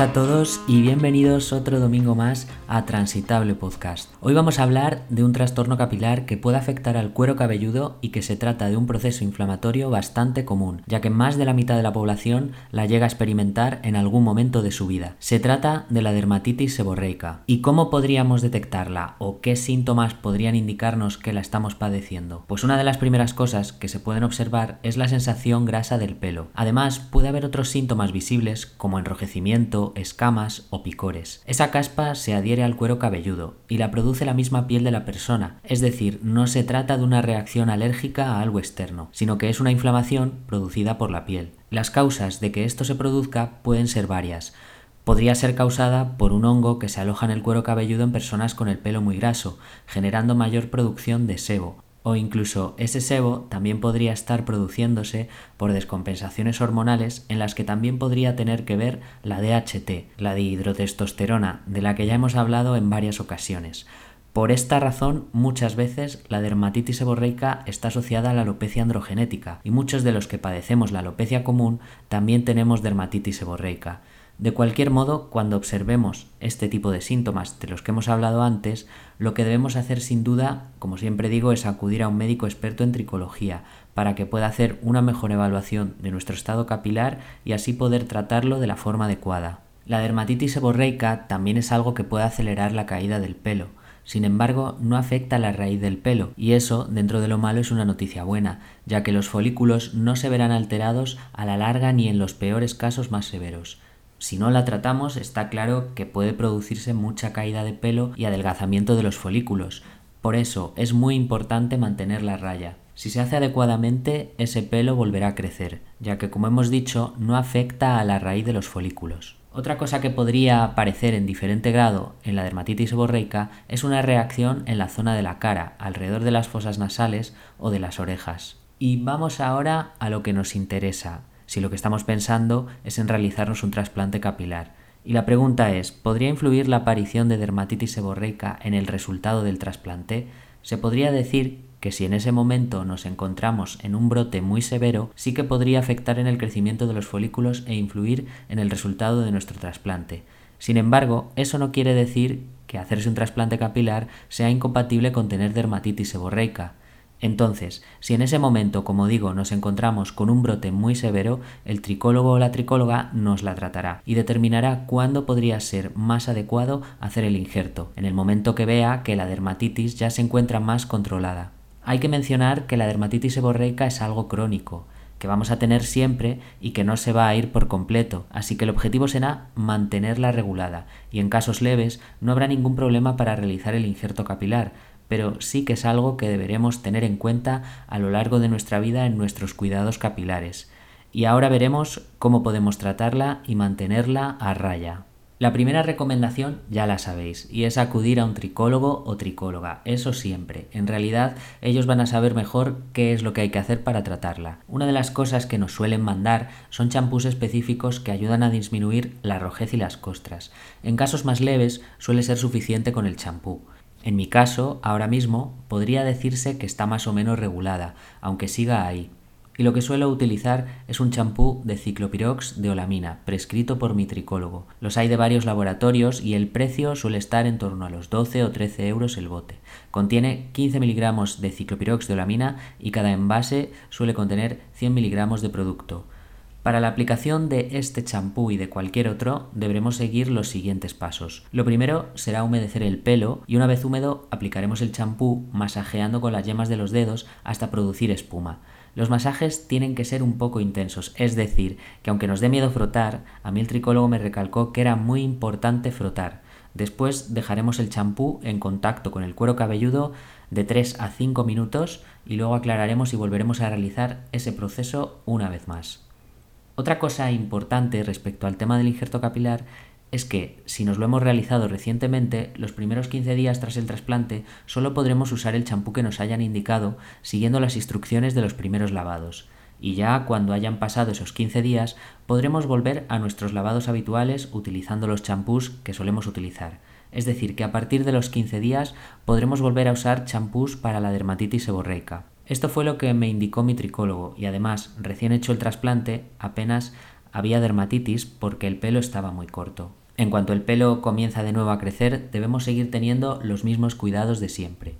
a todos y bienvenidos otro domingo más a Transitable Podcast. Hoy vamos a hablar de un trastorno capilar que puede afectar al cuero cabelludo y que se trata de un proceso inflamatorio bastante común, ya que más de la mitad de la población la llega a experimentar en algún momento de su vida. Se trata de la dermatitis seborreica. ¿Y cómo podríamos detectarla o qué síntomas podrían indicarnos que la estamos padeciendo? Pues una de las primeras cosas que se pueden observar es la sensación grasa del pelo. Además, puede haber otros síntomas visibles como enrojecimiento escamas o picores. Esa caspa se adhiere al cuero cabelludo y la produce la misma piel de la persona, es decir, no se trata de una reacción alérgica a algo externo, sino que es una inflamación producida por la piel. Las causas de que esto se produzca pueden ser varias. Podría ser causada por un hongo que se aloja en el cuero cabelludo en personas con el pelo muy graso, generando mayor producción de sebo, o incluso ese sebo también podría estar produciéndose por descompensaciones hormonales en las que también podría tener que ver la DHT, la dihidrotestosterona, de la que ya hemos hablado en varias ocasiones. Por esta razón, muchas veces la dermatitis seborreica está asociada a la alopecia androgenética y muchos de los que padecemos la alopecia común también tenemos dermatitis seborreica. De cualquier modo, cuando observemos este tipo de síntomas de los que hemos hablado antes, lo que debemos hacer sin duda, como siempre digo, es acudir a un médico experto en tricología para que pueda hacer una mejor evaluación de nuestro estado capilar y así poder tratarlo de la forma adecuada. La dermatitis seborreica también es algo que puede acelerar la caída del pelo. Sin embargo, no afecta a la raíz del pelo, y eso, dentro de lo malo, es una noticia buena, ya que los folículos no se verán alterados a la larga ni en los peores casos más severos. Si no la tratamos, está claro que puede producirse mucha caída de pelo y adelgazamiento de los folículos. Por eso es muy importante mantener la raya. Si se hace adecuadamente, ese pelo volverá a crecer, ya que como hemos dicho, no afecta a la raíz de los folículos. Otra cosa que podría aparecer en diferente grado en la dermatitis seborreica es una reacción en la zona de la cara, alrededor de las fosas nasales o de las orejas. Y vamos ahora a lo que nos interesa, si lo que estamos pensando es en realizarnos un trasplante capilar. Y la pregunta es, ¿podría influir la aparición de dermatitis seborreica en el resultado del trasplante? Se podría decir que si en ese momento nos encontramos en un brote muy severo, sí que podría afectar en el crecimiento de los folículos e influir en el resultado de nuestro trasplante. Sin embargo, eso no quiere decir que hacerse un trasplante capilar sea incompatible con tener dermatitis seborreica. Entonces, si en ese momento, como digo, nos encontramos con un brote muy severo, el tricólogo o la tricóloga nos la tratará y determinará cuándo podría ser más adecuado hacer el injerto, en el momento que vea que la dermatitis ya se encuentra más controlada. Hay que mencionar que la dermatitis seborreica es algo crónico, que vamos a tener siempre y que no se va a ir por completo, así que el objetivo será mantenerla regulada y en casos leves no habrá ningún problema para realizar el injerto capilar, pero sí que es algo que deberemos tener en cuenta a lo largo de nuestra vida en nuestros cuidados capilares. Y ahora veremos cómo podemos tratarla y mantenerla a raya. La primera recomendación ya la sabéis, y es acudir a un tricólogo o tricóloga, eso siempre. En realidad ellos van a saber mejor qué es lo que hay que hacer para tratarla. Una de las cosas que nos suelen mandar son champús específicos que ayudan a disminuir la rojez y las costras. En casos más leves suele ser suficiente con el champú. En mi caso, ahora mismo, podría decirse que está más o menos regulada, aunque siga ahí. Y lo que suelo utilizar es un champú de ciclopirox de olamina, prescrito por mi tricólogo. Los hay de varios laboratorios y el precio suele estar en torno a los 12 o 13 euros el bote. Contiene 15 miligramos de ciclopirox de olamina y cada envase suele contener 100 miligramos de producto. Para la aplicación de este champú y de cualquier otro deberemos seguir los siguientes pasos. Lo primero será humedecer el pelo y una vez húmedo aplicaremos el champú masajeando con las yemas de los dedos hasta producir espuma. Los masajes tienen que ser un poco intensos, es decir, que aunque nos dé miedo frotar, a mí el tricólogo me recalcó que era muy importante frotar. Después dejaremos el champú en contacto con el cuero cabelludo de 3 a 5 minutos y luego aclararemos y volveremos a realizar ese proceso una vez más. Otra cosa importante respecto al tema del injerto capilar es que si nos lo hemos realizado recientemente, los primeros 15 días tras el trasplante solo podremos usar el champú que nos hayan indicado siguiendo las instrucciones de los primeros lavados. Y ya cuando hayan pasado esos 15 días podremos volver a nuestros lavados habituales utilizando los champús que solemos utilizar. Es decir, que a partir de los 15 días podremos volver a usar champús para la dermatitis seborreica. Esto fue lo que me indicó mi tricólogo y además, recién hecho el trasplante, apenas había dermatitis porque el pelo estaba muy corto. En cuanto el pelo comienza de nuevo a crecer, debemos seguir teniendo los mismos cuidados de siempre.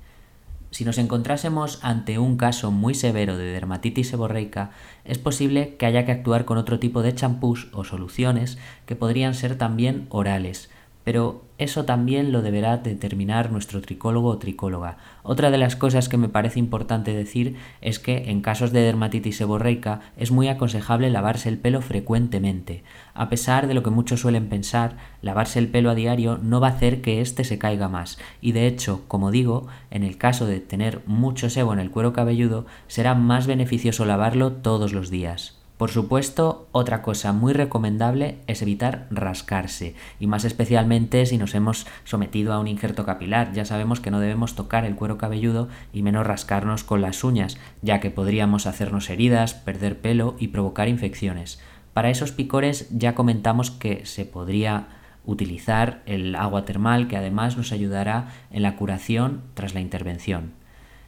Si nos encontrásemos ante un caso muy severo de dermatitis seborreica, es posible que haya que actuar con otro tipo de champús o soluciones que podrían ser también orales, pero eso también lo deberá determinar nuestro tricólogo o tricóloga. Otra de las cosas que me parece importante decir es que en casos de dermatitis seborreica es muy aconsejable lavarse el pelo frecuentemente. A pesar de lo que muchos suelen pensar, lavarse el pelo a diario no va a hacer que éste se caiga más. Y de hecho, como digo, en el caso de tener mucho sebo en el cuero cabelludo, será más beneficioso lavarlo todos los días. Por supuesto, otra cosa muy recomendable es evitar rascarse, y más especialmente si nos hemos sometido a un injerto capilar. Ya sabemos que no debemos tocar el cuero cabelludo y menos rascarnos con las uñas, ya que podríamos hacernos heridas, perder pelo y provocar infecciones. Para esos picores ya comentamos que se podría utilizar el agua termal que además nos ayudará en la curación tras la intervención.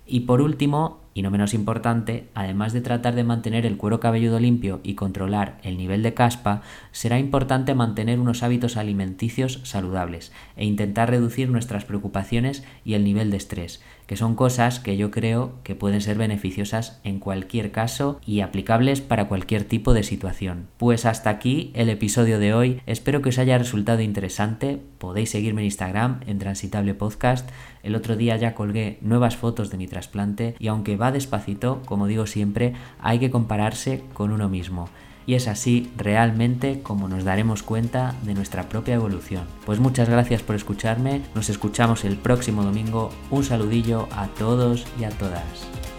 Y por último, y no menos importante, además de tratar de mantener el cuero cabelludo limpio y controlar el nivel de caspa, será importante mantener unos hábitos alimenticios saludables e intentar reducir nuestras preocupaciones y el nivel de estrés, que son cosas que yo creo que pueden ser beneficiosas en cualquier caso y aplicables para cualquier tipo de situación. Pues hasta aquí el episodio de hoy, espero que os haya resultado interesante, podéis seguirme en Instagram en Transitable Podcast, el otro día ya colgué nuevas fotos de mi trasplante y aunque va despacito, como digo siempre, hay que compararse con uno mismo. Y es así realmente como nos daremos cuenta de nuestra propia evolución. Pues muchas gracias por escucharme, nos escuchamos el próximo domingo, un saludillo a todos y a todas.